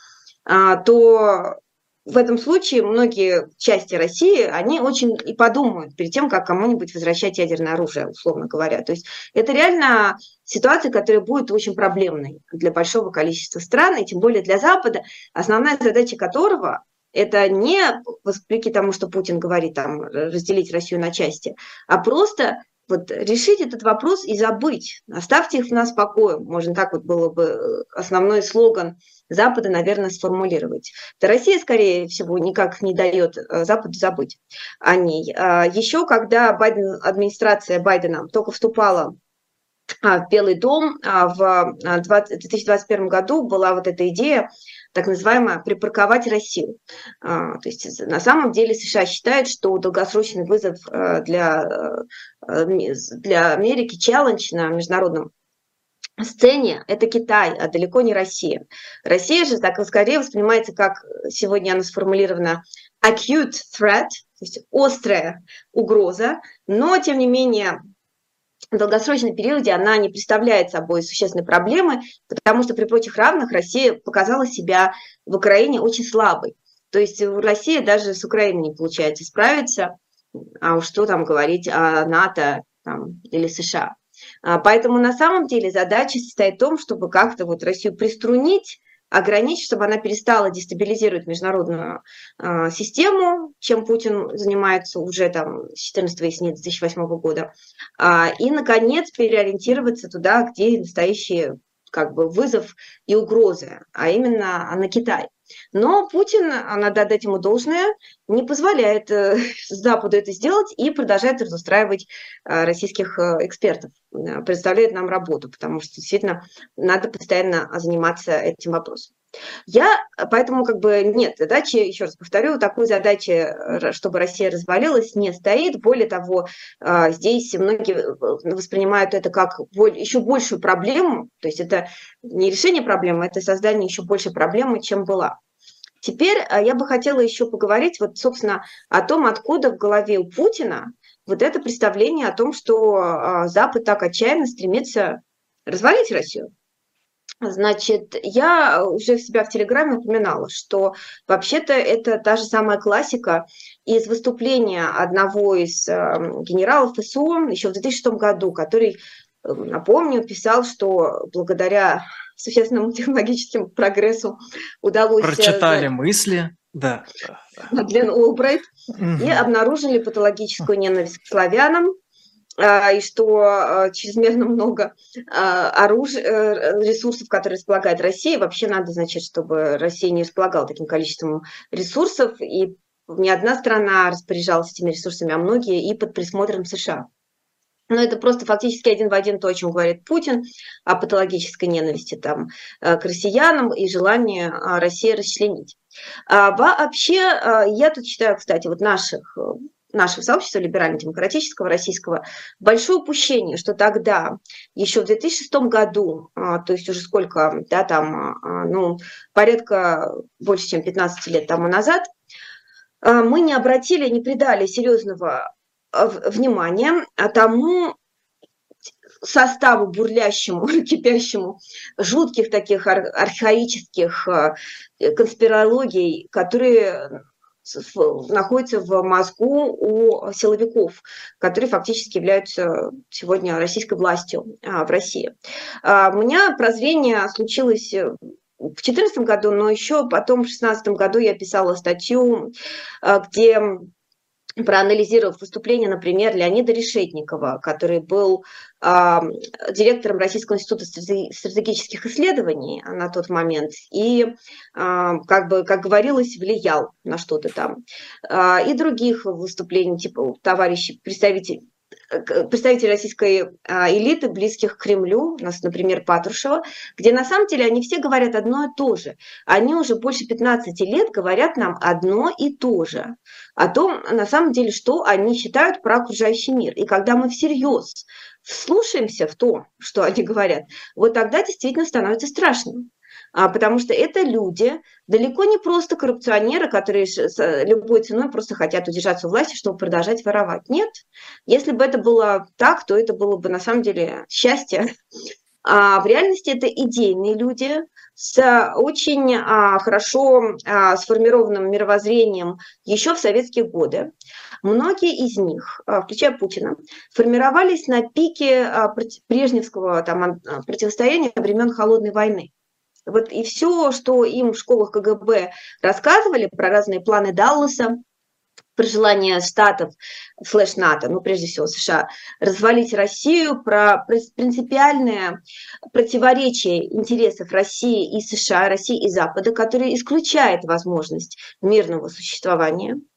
а, то в этом случае многие части России, они очень и подумают перед тем, как кому-нибудь возвращать ядерное оружие, условно говоря. То есть это реально ситуация, которая будет очень проблемной для большого количества стран, и тем более для Запада, основная задача которого это не вопреки тому, что Путин говорит, там, разделить Россию на части, а просто вот решить этот вопрос и забыть. Оставьте их в нас покое. Можно так вот было бы э, основной слоган Запада, наверное, сформулировать. Да Россия, скорее всего, никак не дает э, Западу забыть о ней. А Еще когда Байден, администрация Байдена только вступала а, в Белый дом а, в 2021 году была вот эта идея так называемая припарковать Россию. То есть на самом деле США считают, что долгосрочный вызов э, для, э, для Америки, челлендж на международном сцене это Китай, а далеко не Россия. Россия же так скорее воспринимается как, сегодня она сформулирована, acute threat, то есть острая угроза, но тем не менее в долгосрочном периоде она не представляет собой существенной проблемы, потому что при прочих равных Россия показала себя в Украине очень слабой. То есть у России даже с Украиной не получается справиться, а уж что там говорить о НАТО там, или США. А, поэтому на самом деле задача состоит в том, чтобы как-то вот Россию приструнить, ограничить, чтобы она перестала дестабилизировать международную э, систему, чем Путин занимается уже там с 14 весны 2008 года, э, и, наконец, переориентироваться туда, где настоящий как бы вызов и угрозы, а именно на Китай. Но Путин, надо отдать ему должное, не позволяет э, Западу это сделать и продолжает разустраивать э, российских э, экспертов, предоставляет нам работу, потому что действительно надо постоянно заниматься этим вопросом. Я поэтому как бы нет задачи, еще раз повторю, такой задачи, чтобы Россия развалилась, не стоит. Более того, здесь многие воспринимают это как еще большую проблему, то есть это не решение проблемы, это создание еще большей проблемы, чем была. Теперь а, я бы хотела еще поговорить, вот, собственно, о том, откуда в голове у Путина вот это представление о том, что а, Запад так отчаянно стремится развалить Россию. Значит, я уже себя в Телеграме упоминала, что вообще-то это та же самая классика из выступления одного из генералов ФСО еще в 2006 году, который, напомню, писал, что благодаря существенному технологическому прогрессу удалось... Э, Прочитали мысли, да. Мадлен Олбрайт, угу. и обнаружили патологическую ненависть к славянам, а, и что а, чрезмерно много а, оружия, э, ресурсов, которые располагает Россия. Вообще надо, значит, чтобы Россия не располагала таким количеством ресурсов, и не одна страна распоряжалась этими ресурсами, а многие и под присмотром США. Но это просто фактически один в один то, о чем говорит Путин, о патологической ненависти там, э, к россиянам и желании а, России расчленить. А вообще, а, я тут считаю, кстати, вот наших нашего сообщества либерально-демократического российского большое упущение, что тогда, еще в 2006 году, то есть уже сколько, да, там, ну, порядка больше, чем 15 лет тому назад, мы не обратили, не придали серьезного внимание тому составу бурлящему, кипящему, жутких таких архаических э, конспирологий, которые находятся в мозгу у силовиков, которые фактически являются сегодня российской властью а, в России. А, у меня прозрение случилось в 2014 году, но еще потом в 2016 году я писала статью, а, где проанализировав выступление, например, Леонида Решетникова, который был э, директором Российского института стратегических исследований на тот момент и, э, как бы, как говорилось, влиял на что-то там. Э, и других выступлений, типа товарищей, представителей представители российской а, элиты, близких к Кремлю, у нас, например, Патрушева, где на самом деле они все говорят одно и то же. Они уже больше 15 лет говорят нам одно и то же. О том, на самом деле, что они считают про окружающий мир. И когда мы всерьез вслушаемся в то, что они говорят, вот тогда действительно становится страшно. А, потому что это люди, далеко не просто коррупционеры, которые любой ценой просто хотят удержаться у власти, чтобы продолжать воровать. Нет, если бы это было так, то это было бы на самом деле счастье. А в реальности это идейные люди с очень а, хорошо а, сформированным мировоззрением еще в советские годы. Многие из них, а, включая Путина, формировались на пике а, Брежневского там, противостояния времен Холодной войны. Вот и все, что им в школах КГБ рассказывали про разные планы Далласа, про желание штатов, слэш НАТО, ну, прежде всего США, развалить Россию, про принципиальное противоречие интересов России и США, России и Запада, которое исключает возможность мирного существования –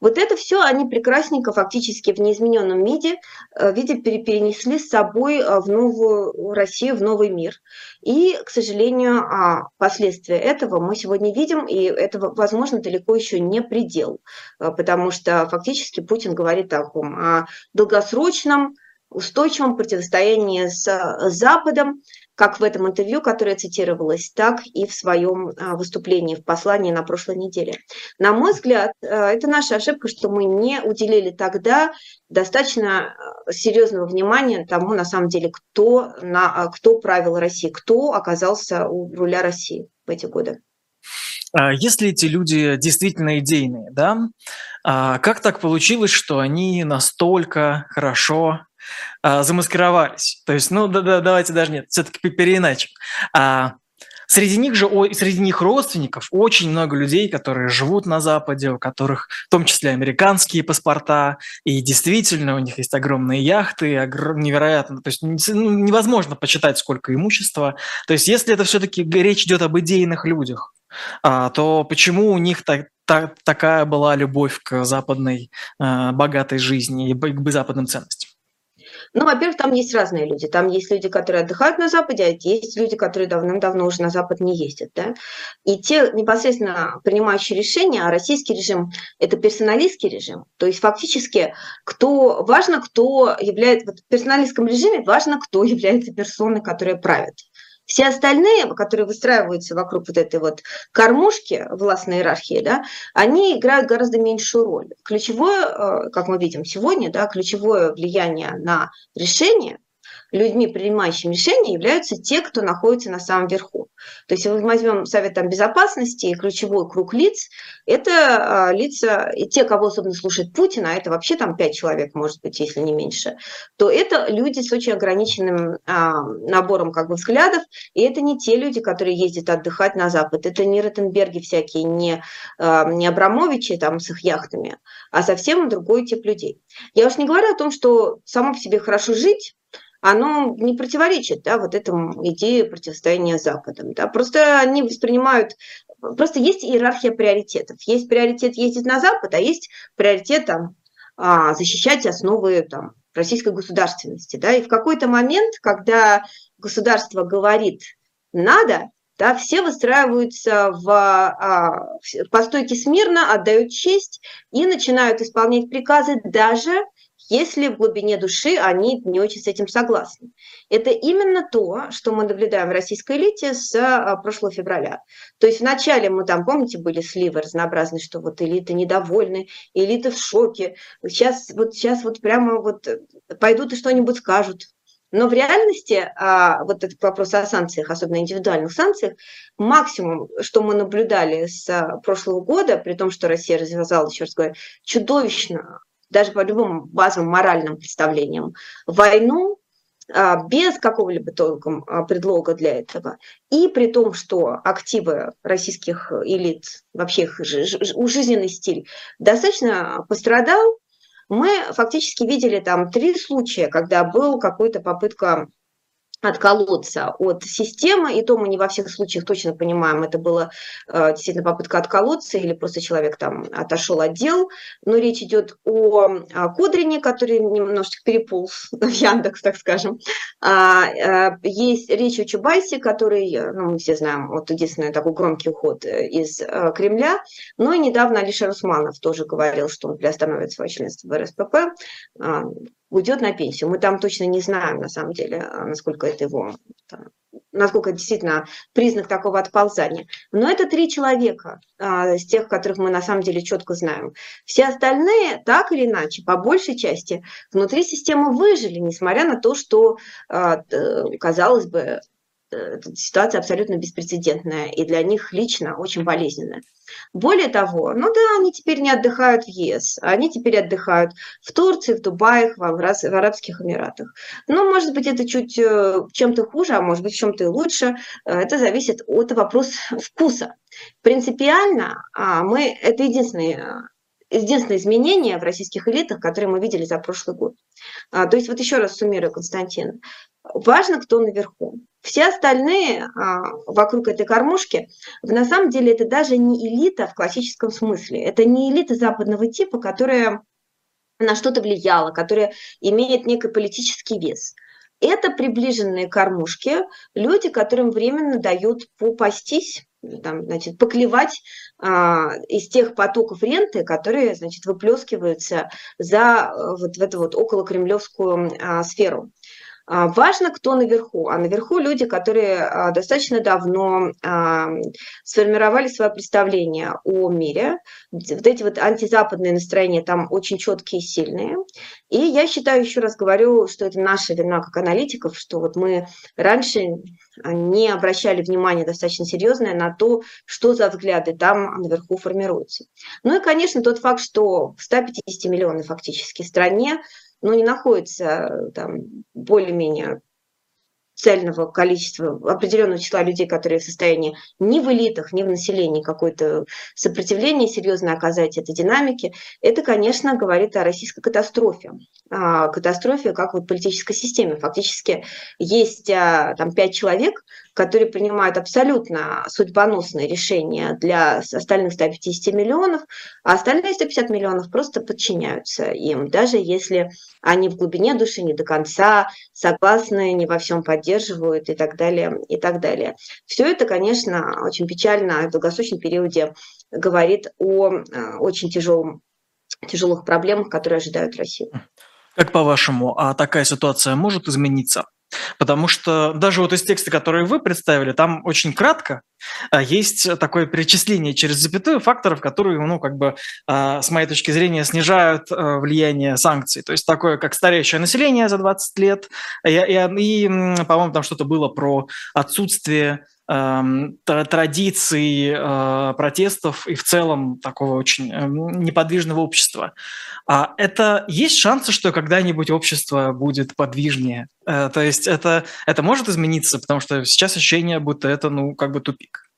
вот это все они прекрасненько фактически в неизмененном виде, э, виде перенесли с собой э, в новую Россию, в новый мир. И, к сожалению, а, последствия этого мы сегодня видим, и это, возможно, далеко еще не предел, э, потому что фактически Путин говорит о о долгосрочном устойчивом противостоянии с Западом, как в этом интервью, которое цитировалось, так и в своем а, выступлении, в послании на прошлой неделе. На мой взгляд, э, это наша ошибка, что мы не уделили тогда достаточно э, серьезного внимания тому, на самом деле, кто, на, а, кто правил России, кто оказался у руля России в эти годы. А если эти люди действительно идейные, да, как так получилось, что они настолько хорошо а, замаскировались. То есть, ну, да, да, давайте даже нет, все-таки переиначим. А, среди них же, среди них родственников очень много людей, которые живут на Западе, у которых в том числе американские паспорта, и действительно у них есть огромные яхты, огром, невероятно, то есть ну, невозможно почитать, сколько имущества. То есть если это все-таки речь идет об идейных людях, а, то почему у них так, та, такая была любовь к западной э, богатой жизни и к западным ценностям? Ну, во-первых, там есть разные люди. Там есть люди, которые отдыхают на Западе, а есть люди, которые давным-давно уже на Запад не ездят. Да? И те непосредственно принимающие решения, а российский режим – это персоналистский режим. То есть фактически кто, важно, кто является… Вот в персоналистском режиме важно, кто является персоной, которая правит. Все остальные, которые выстраиваются вокруг вот этой вот кормушки властной иерархии, да, они играют гораздо меньшую роль. Ключевое, э, как мы видим сегодня, да, ключевое влияние на решение людьми, принимающими решения, являются те, кто находится на самом верху. То есть, если мы возьмем Совет там, Безопасности и ключевой круг лиц, это а, лица, и те, кого особенно слушает Путин, а это вообще там пять человек, может быть, если не меньше, то это люди с очень ограниченным а, набором как бы, взглядов, и это не те люди, которые ездят отдыхать на Запад, это не Ротенберги всякие, не, а, не Абрамовичи там с их яхтами, а совсем другой тип людей. Я уж не говорю о том, что само по себе хорошо жить, оно не противоречит да, вот этому идее противостояния Западом. Да. Просто они воспринимают Просто есть иерархия приоритетов. Есть приоритет ездить на Запад, а есть приоритет там, а, защищать основы там, российской государственности. Да? И в какой-то момент, когда государство говорит «надо», да, все выстраиваются в, а, по стойке смирно, отдают честь и начинают исполнять приказы даже если в глубине души они не очень с этим согласны. Это именно то, что мы наблюдаем в российской элите с а, прошлого февраля. То есть вначале мы там, помните, были сливы разнообразные, что вот элиты недовольны, элиты в шоке. Сейчас вот, сейчас вот прямо вот пойдут и что-нибудь скажут. Но в реальности а, вот этот вопрос о санкциях, особенно индивидуальных санкциях, максимум, что мы наблюдали с а, прошлого года, при том, что Россия развязала, еще раз говорю, чудовищно даже по любым базовым моральным представлениям, войну а, без какого-либо толком а, предлога для этого. И при том, что активы российских элит, вообще их жизненный стиль достаточно пострадал, мы фактически видели там три случая, когда был какой-то попытка отколоться от системы, и то мы не во всех случаях точно понимаем, это была э, действительно попытка отколоться или просто человек там отошел от дел, но речь идет о, о Кудрине, который немножечко переполз в Яндекс, так скажем. А, э, есть речь о Чубайсе, который, ну, мы все знаем, вот единственный такой громкий уход из э, Кремля, но и недавно Алишер Усманов тоже говорил, что он приостановит свое членство в РСПП, а, уйдет на пенсию. Мы там точно не знаем, на самом деле, а, насколько это его, насколько действительно признак такого отползания. Но это три человека а, из тех, которых мы на самом деле четко знаем. Все остальные, так или иначе, по большей части, внутри системы выжили, несмотря на то, что, а, казалось бы, ситуация абсолютно беспрецедентная и для них лично очень болезненная. Более того, ну да, они теперь не отдыхают в ЕС, они теперь отдыхают в Турции, в Дубае, в, в Арабских Эмиратах. Ну, может быть, это чуть э, чем-то хуже, а может быть, чем-то и лучше. Э, это зависит от вопроса вкуса. Принципиально а, мы, это единственное единственное изменение в российских элитах, которые мы видели за прошлый год. А, то есть вот еще раз суммирую, Константин, важно, кто наверху. Все остальные а, вокруг этой кормушки, на самом деле это даже не элита в классическом смысле. Это не элита западного типа, которая на что-то влияла, которая имеет некий политический вес. Это приближенные кормушки, люди, которым временно дают попастись, там, значит, поклевать а, из тех потоков ренты, которые, значит, выплескиваются за вот в эту вот околокремлевскую а, сферу. А, важно, кто наверху. А наверху люди, которые а, достаточно давно а, сформировали свое представление о мире. Вот эти вот антизападные настроения там очень четкие и сильные. И я считаю, еще раз говорю, что это наша вина как аналитиков, что вот мы раньше не обращали внимания достаточно серьезное на то, что за взгляды там наверху формируются. Ну и, конечно, тот факт, что в 150 миллионов фактически стране но не находится там более-менее цельного количества, определенного числа людей, которые в состоянии ни в элитах, ни в населении какое-то сопротивление серьезно оказать этой динамике, это, конечно, говорит о российской катастрофе. О катастрофе как вот политической системе. Фактически есть а, там пять человек, которые принимают абсолютно судьбоносные решения для остальных 150 миллионов, а остальные 150 миллионов просто подчиняются им, даже если они в глубине души не до конца согласны, не во всем поддерживают и так далее, и так далее. Все это, конечно, очень печально в долгосрочном периоде говорит о а, очень тяжелом, тяжелых проблемах, которые ожидают Россию. Как по-вашему, а такая ситуация может измениться? Потому что даже вот из текста, который вы представили, там очень кратко а, есть такое перечисление через запятую факторов, которые, ну, как бы, а, с моей точки зрения, снижают а, влияние санкций. То есть такое, как стареющее население за 20 лет, и, и, и по-моему, там что-то было про отсутствие традиций э, протестов и в целом такого очень эм, неподвижного общества. А это есть шансы, что когда-нибудь общество будет подвижнее? Э, то есть это, это может измениться, потому что сейчас ощущение, будто это, ну, как бы тупик.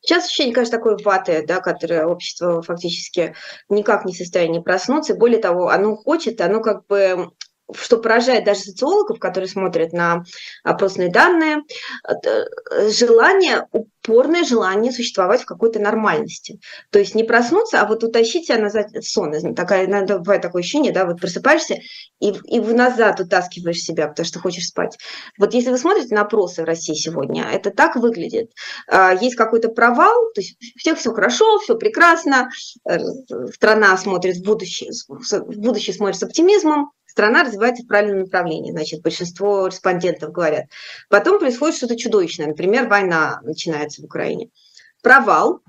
Сейчас ощущение, конечно, такой ваты, да, которое общество фактически никак не в состоянии проснуться. Более того, оно хочет, оно как бы что поражает даже социологов, которые смотрят на опросные данные, желание, упорное желание существовать в какой-то нормальности. То есть не проснуться, а вот утащить себя назад в сон. Такая, иногда бывает такое ощущение, да, вот просыпаешься и, и назад утаскиваешь себя, потому что хочешь спать. Вот если вы смотрите на опросы в России сегодня, это так выглядит. А, есть какой-то провал, то есть у всех все хорошо, все прекрасно, э, страна смотрит в будущее, в будущее смотрит с оптимизмом, страна развивается в правильном направлении, значит, большинство респондентов говорят. Потом происходит что-то чудовищное, например, война начинается в Украине. Провал,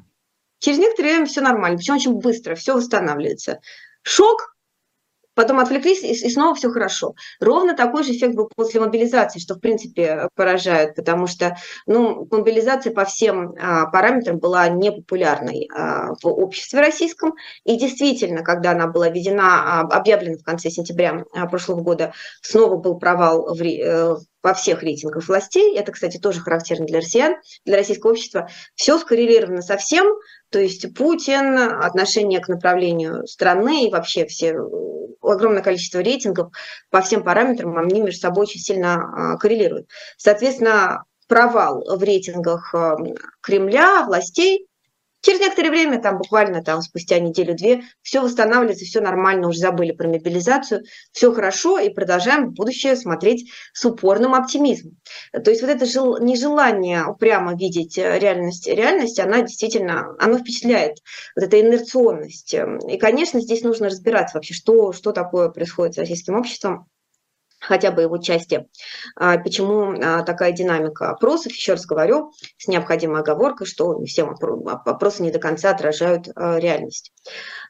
через некоторое время все нормально, причем очень быстро, все восстанавливается. Шок, потом отвлеклись, и, снова все хорошо. Ровно такой же эффект был после мобилизации, что, в принципе, поражает, потому что ну, мобилизация по всем а, параметрам была непопулярной а, в обществе российском. И действительно, когда она была введена, а, объявлена в конце сентября а, прошлого года, снова был провал в, э, во всех рейтингах властей, это, кстати, тоже характерно для россиян, для российского общества, все скоррелировано со всем, то есть Путин, отношение к направлению страны и вообще все огромное количество рейтингов по всем параметрам, они между собой очень сильно а, коррелируют. Соответственно, провал в рейтингах а, Кремля, властей, Через некоторое время, там буквально там спустя неделю-две, все восстанавливается, все нормально, уже забыли про мобилизацию, все хорошо и продолжаем будущее смотреть с упорным оптимизмом. То есть вот это жел, нежелание прямо видеть э, реальность, реальность, она действительно, она впечатляет, вот эта инерционность. И, конечно, здесь нужно разбираться вообще, что, что такое происходит с российским обществом, хотя бы его части. А, почему а, такая динамика опросов? Еще раз говорю, с необходимой оговоркой, что все опросы не до конца отражают а, реальность.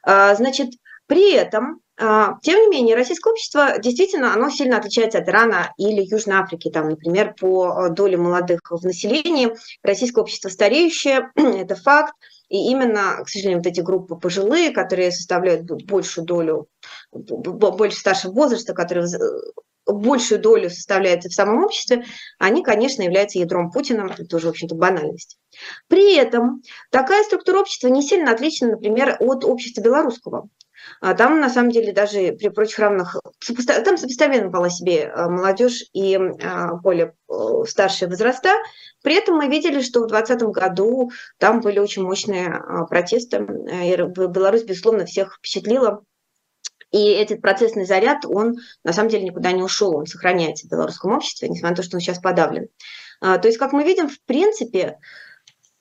Значит, при этом, тем не менее, российское общество действительно оно сильно отличается от Ирана или Южной Африки. Там, например, по доле молодых в населении российское общество стареющее, это факт. И именно, к сожалению, вот эти группы пожилые, которые составляют большую долю, больше старшего возраста, которые большую долю составляют в самом обществе, они, конечно, являются ядром Путина, это тоже, в общем-то, банальность. При этом такая структура общества не сильно отлична, например, от общества белорусского. А там, на самом деле, даже при прочих равных, там сопоставимо была себе а, молодежь и а, более старшие возраста. При этом мы видели, что в 2020 году там были очень мощные протесты. И Беларусь, безусловно, всех впечатлила и этот процессный заряд, он на самом деле никуда не ушел, он сохраняется в белорусском обществе, несмотря на то, что он сейчас подавлен. А, то есть, как мы видим, в принципе,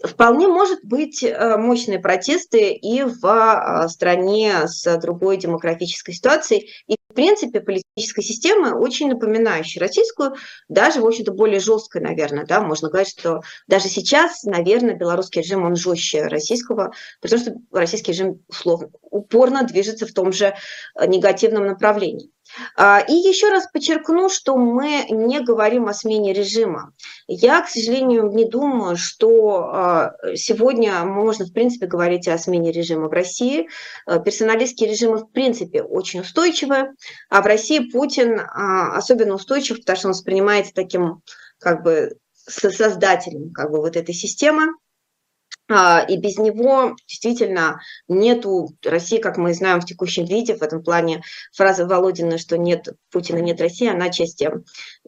Вполне может быть э, мощные протесты и в а, стране с другой демографической ситуацией. И, принципе, политическая система очень напоминающая российскую, даже, в общем-то, более жесткая, наверное. Да? Можно говорить, что даже сейчас, наверное, белорусский режим, он жестче российского, потому что российский режим условно упорно движется в том же э, негативном направлении. А, и еще раз подчеркну, что мы не говорим о смене режима. Я, к сожалению, не думаю, что а, сегодня можно, в принципе, говорить о смене режима в России. А, персоналистские режимы, в принципе, очень устойчивы. А в России Путин а, особенно устойчив, потому что он воспринимается таким как бы создателем как бы вот этой системы. А, и без него действительно нету России, как мы знаем в текущем виде. В этом плане фраза Володина, что нет Путина, нет России, она части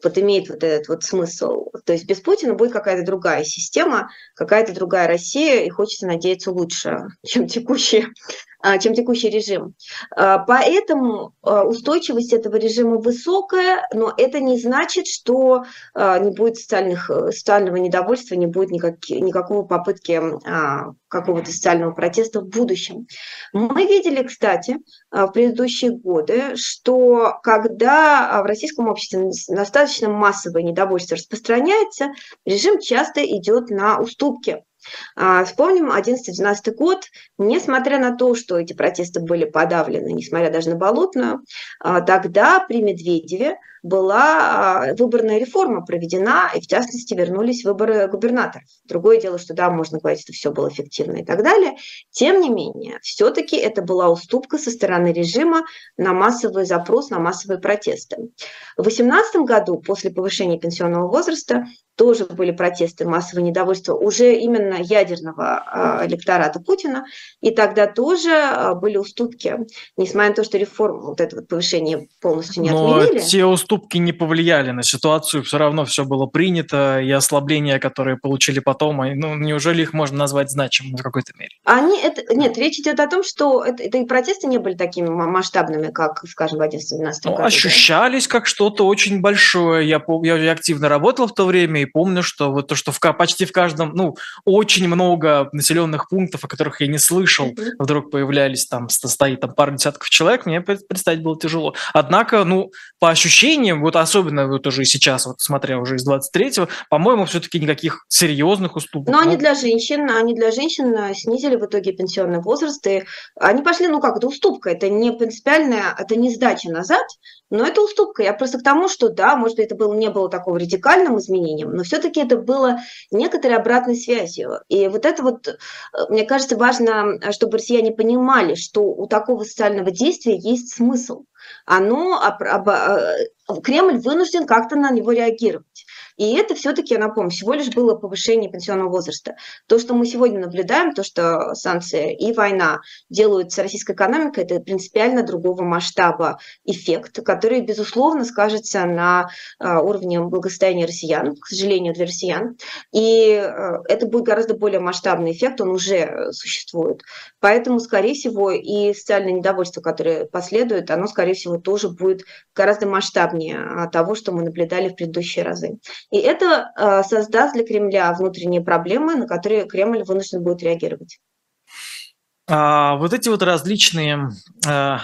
вот имеет вот этот вот смысл. То есть без Путина будет какая-то другая система, какая-то другая Россия, и хочется надеяться лучше, чем текущая а, чем текущий режим. А, поэтому а, устойчивость этого режима высокая, но это не значит, что не будет социальных, э, социального недовольства, не будет никак, никакого попытки какого-то социального протеста в будущем. Мы видели, кстати, в предыдущие годы, что когда в российском обществе достаточно массовое недовольство распространяется, режим часто идет на уступки. А, вспомним 11-12 год, несмотря на то, что эти протесты были подавлены, несмотря даже на Болотную, а, тогда при Медведеве была а, выборная реформа проведена, и в частности вернулись выборы губернаторов. Другое дело, что да, можно говорить, что все было эффективно и так далее. Тем не менее, все-таки это была уступка со стороны режима на массовый запрос, на массовые протесты. В 2018 году, после повышения пенсионного возраста, тоже были протесты, массовое недовольство уже именно ядерного электората Путина, и тогда тоже были уступки, несмотря на то, что реформа, вот это вот повышение полностью не Но отменили. те уступки не повлияли на ситуацию, все равно все было принято, и ослабления, которые получили потом, ну, неужели их можно назвать значимыми в какой-то мере? Они, это, нет, речь идет о том, что это, это и протесты не были такими масштабными, как, скажем, в 11-12 ну, году. Ощущались как что-то очень большое. Я, я активно работал в то время и помню, что вот то, что в, почти в каждом, ну, очень много населенных пунктов, о которых я не слышал, mm-hmm. вдруг появлялись там, стоит там пару десятков человек, мне представить было тяжело. Однако, ну, по ощущениям, вот особенно вот уже сейчас, вот смотря уже из 23-го, по-моему, все-таки никаких серьезных уступок. Но ну, они для женщин, они для женщин э, снизили в итоге пенсионный возраст, и они пошли, ну как, это уступка, это не принципиальная, это не сдача назад, но это уступка. Я просто к тому, что да, может быть, это было, не было такого радикальным изменением, но все-таки это было некоторой обратной связью. И вот это вот, э, мне кажется, важно, чтобы россияне понимали, что у такого социального действия есть смысл. Оно, э, Кремль вынужден как-то на него реагировать. И это все-таки, я напомню, всего лишь было повышение пенсионного возраста. То, что мы сегодня наблюдаем, то, что санкции и война делают с российской экономикой, это принципиально другого масштаба эффект, который, безусловно, скажется на а, уровне благосостояния россиян, к сожалению, для россиян. И а, это будет гораздо более масштабный эффект, он уже существует. Поэтому, скорее всего, и социальное недовольство, которое последует, оно, скорее всего, тоже будет гораздо масштабнее а, того, что мы наблюдали в предыдущие разы. И это э, создаст для Кремля внутренние проблемы, на которые Кремль вынужден будет реагировать. А, вот эти вот различные э,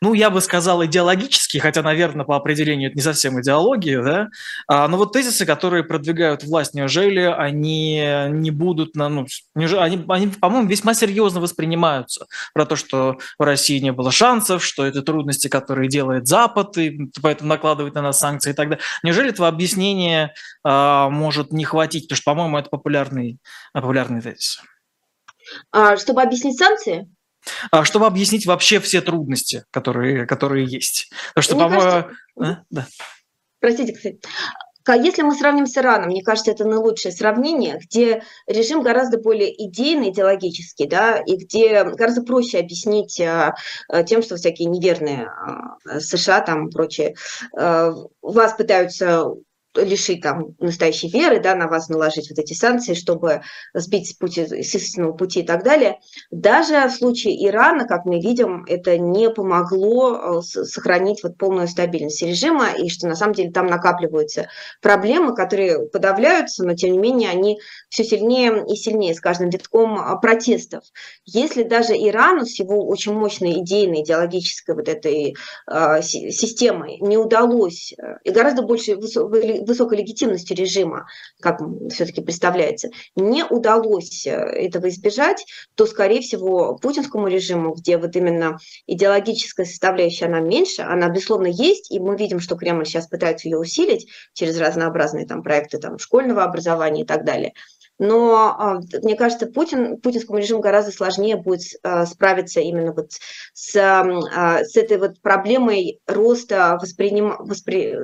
ну, я бы сказал, идеологические, хотя, наверное, по определению это не совсем идеология, да, а, но вот тезисы, которые продвигают власть, неужели они не будут, на, ну, неужели, они, они, по-моему, весьма серьезно воспринимаются про то, что в России не было шансов, что это трудности, которые делает Запад, и поэтому накладывает на нас санкции и так далее. Неужели этого объяснения а, может не хватить? Потому что, по-моему, это популярный, популярный тезис. А, чтобы объяснить санкции? А, чтобы объяснить вообще все трудности, которые, которые есть. Потому что, по-моему... А? Да. Простите, кстати. Если мы сравним с Ираном, мне кажется, это наилучшее сравнение, где режим гораздо более идейный, идеологический, да, и где гораздо проще объяснить а, тем, что всякие неверные США там прочее вас пытаются лишить там настоящей веры, да, на вас наложить вот эти санкции, чтобы сбить с, пути, с истинного пути и так далее. Даже в случае Ирана, как мы видим, это не помогло э, сохранить вот полную стабильность режима, и что на самом деле там накапливаются проблемы, которые подавляются, но тем не менее они все сильнее и сильнее с каждым витком а, протестов. Если даже Ирану с его очень мощной идейной, идеологической вот этой э, системой не удалось, э, и гораздо больше высокой легитимностью режима, как все-таки представляется, не удалось э, этого избежать, то, скорее всего, путинскому режиму, где вот именно идеологическая составляющая, она меньше, она, безусловно, есть, и мы видим, что Кремль сейчас пытается ее усилить через разнообразные там проекты там, школьного образования и так далее – Но мне кажется, Путин, путинскому режиму гораздо сложнее будет справиться именно вот с, с этой вот проблемой роста, восприним, воспри,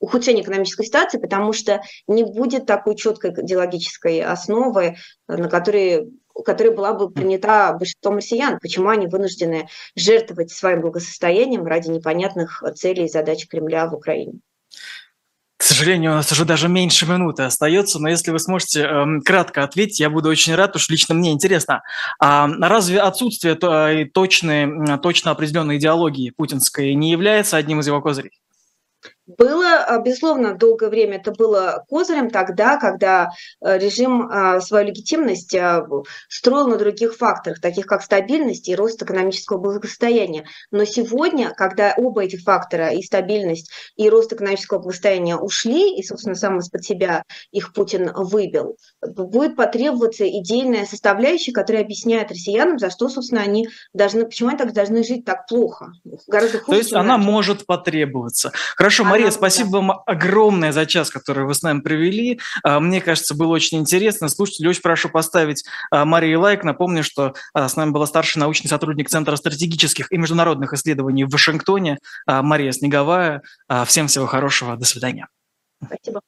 ухудшения экономической ситуации, потому что не будет такой четкой идеологической основы, на которой которая была бы принята большинством россиян. Почему они вынуждены жертвовать своим благосостоянием ради непонятных целей и задач Кремля в Украине? Сожалению, у нас уже даже меньше минуты остается, но если вы сможете э, кратко ответить, я буду очень рад, уж лично мне интересно. А разве отсутствие точной, точно определенной идеологии путинской не является одним из его козырей? Было, а, безусловно, долгое время это было козырем тогда, когда э, режим а, свою легитимность а, строил на других факторах, таких как стабильность и рост экономического благосостояния. Но сегодня, когда оба этих фактора, и стабильность, и рост экономического благосостояния ушли, и, собственно, сам из-под себя их Путин выбил, будет потребоваться идейная составляющая, которая объясняет россиянам, за что, собственно, они должны, почему они так должны жить так плохо. Гораздо хуже, То есть она может потребоваться. Хорошо, Мария, Мария, спасибо да. вам огромное за час, который вы с нами провели. А, мне кажется, было очень интересно. Слушатели, очень прошу поставить а, Марии лайк. Напомню, что а, с нами была старший научный сотрудник Центра стратегических и международных исследований в Вашингтоне Мария Снеговая. Всем всего хорошего. До свидания. Спасибо.